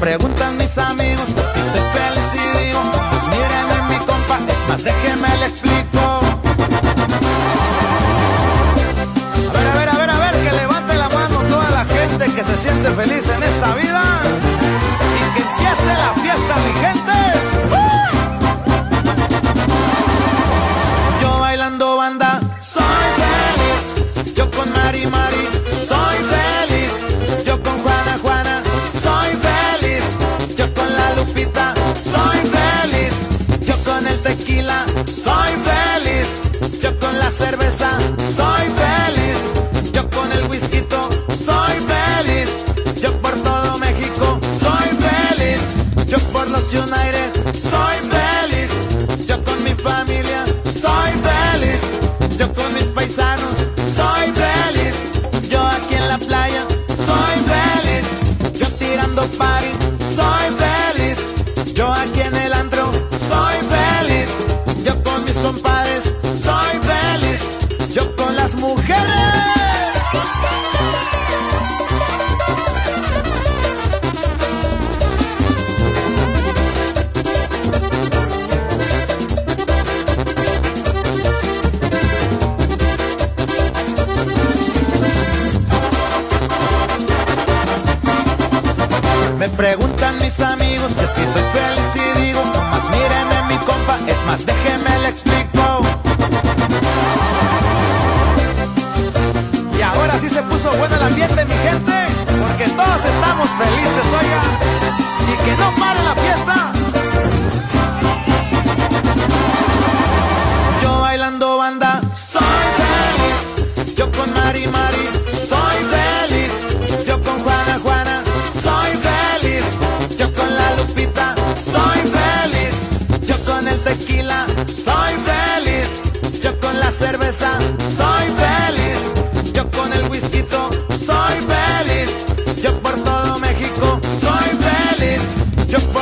preguntan mis amigos si soy feliz y digo, pues mírenme mi compa, es más, déjenme le explico. A ver, a ver, a ver, a ver, que levante la mano toda la gente que se siente feliz en este cabeza. preguntan mis amigos que si soy feliz y digo, no más miren en mi compa, es más, déjenme le explico.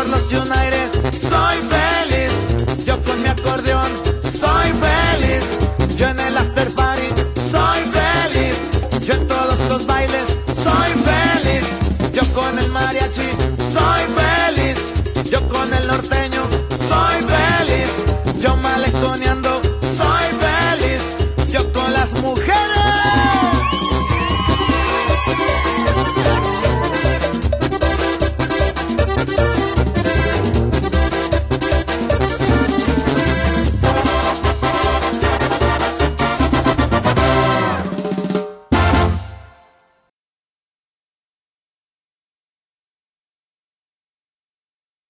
Carlos, yo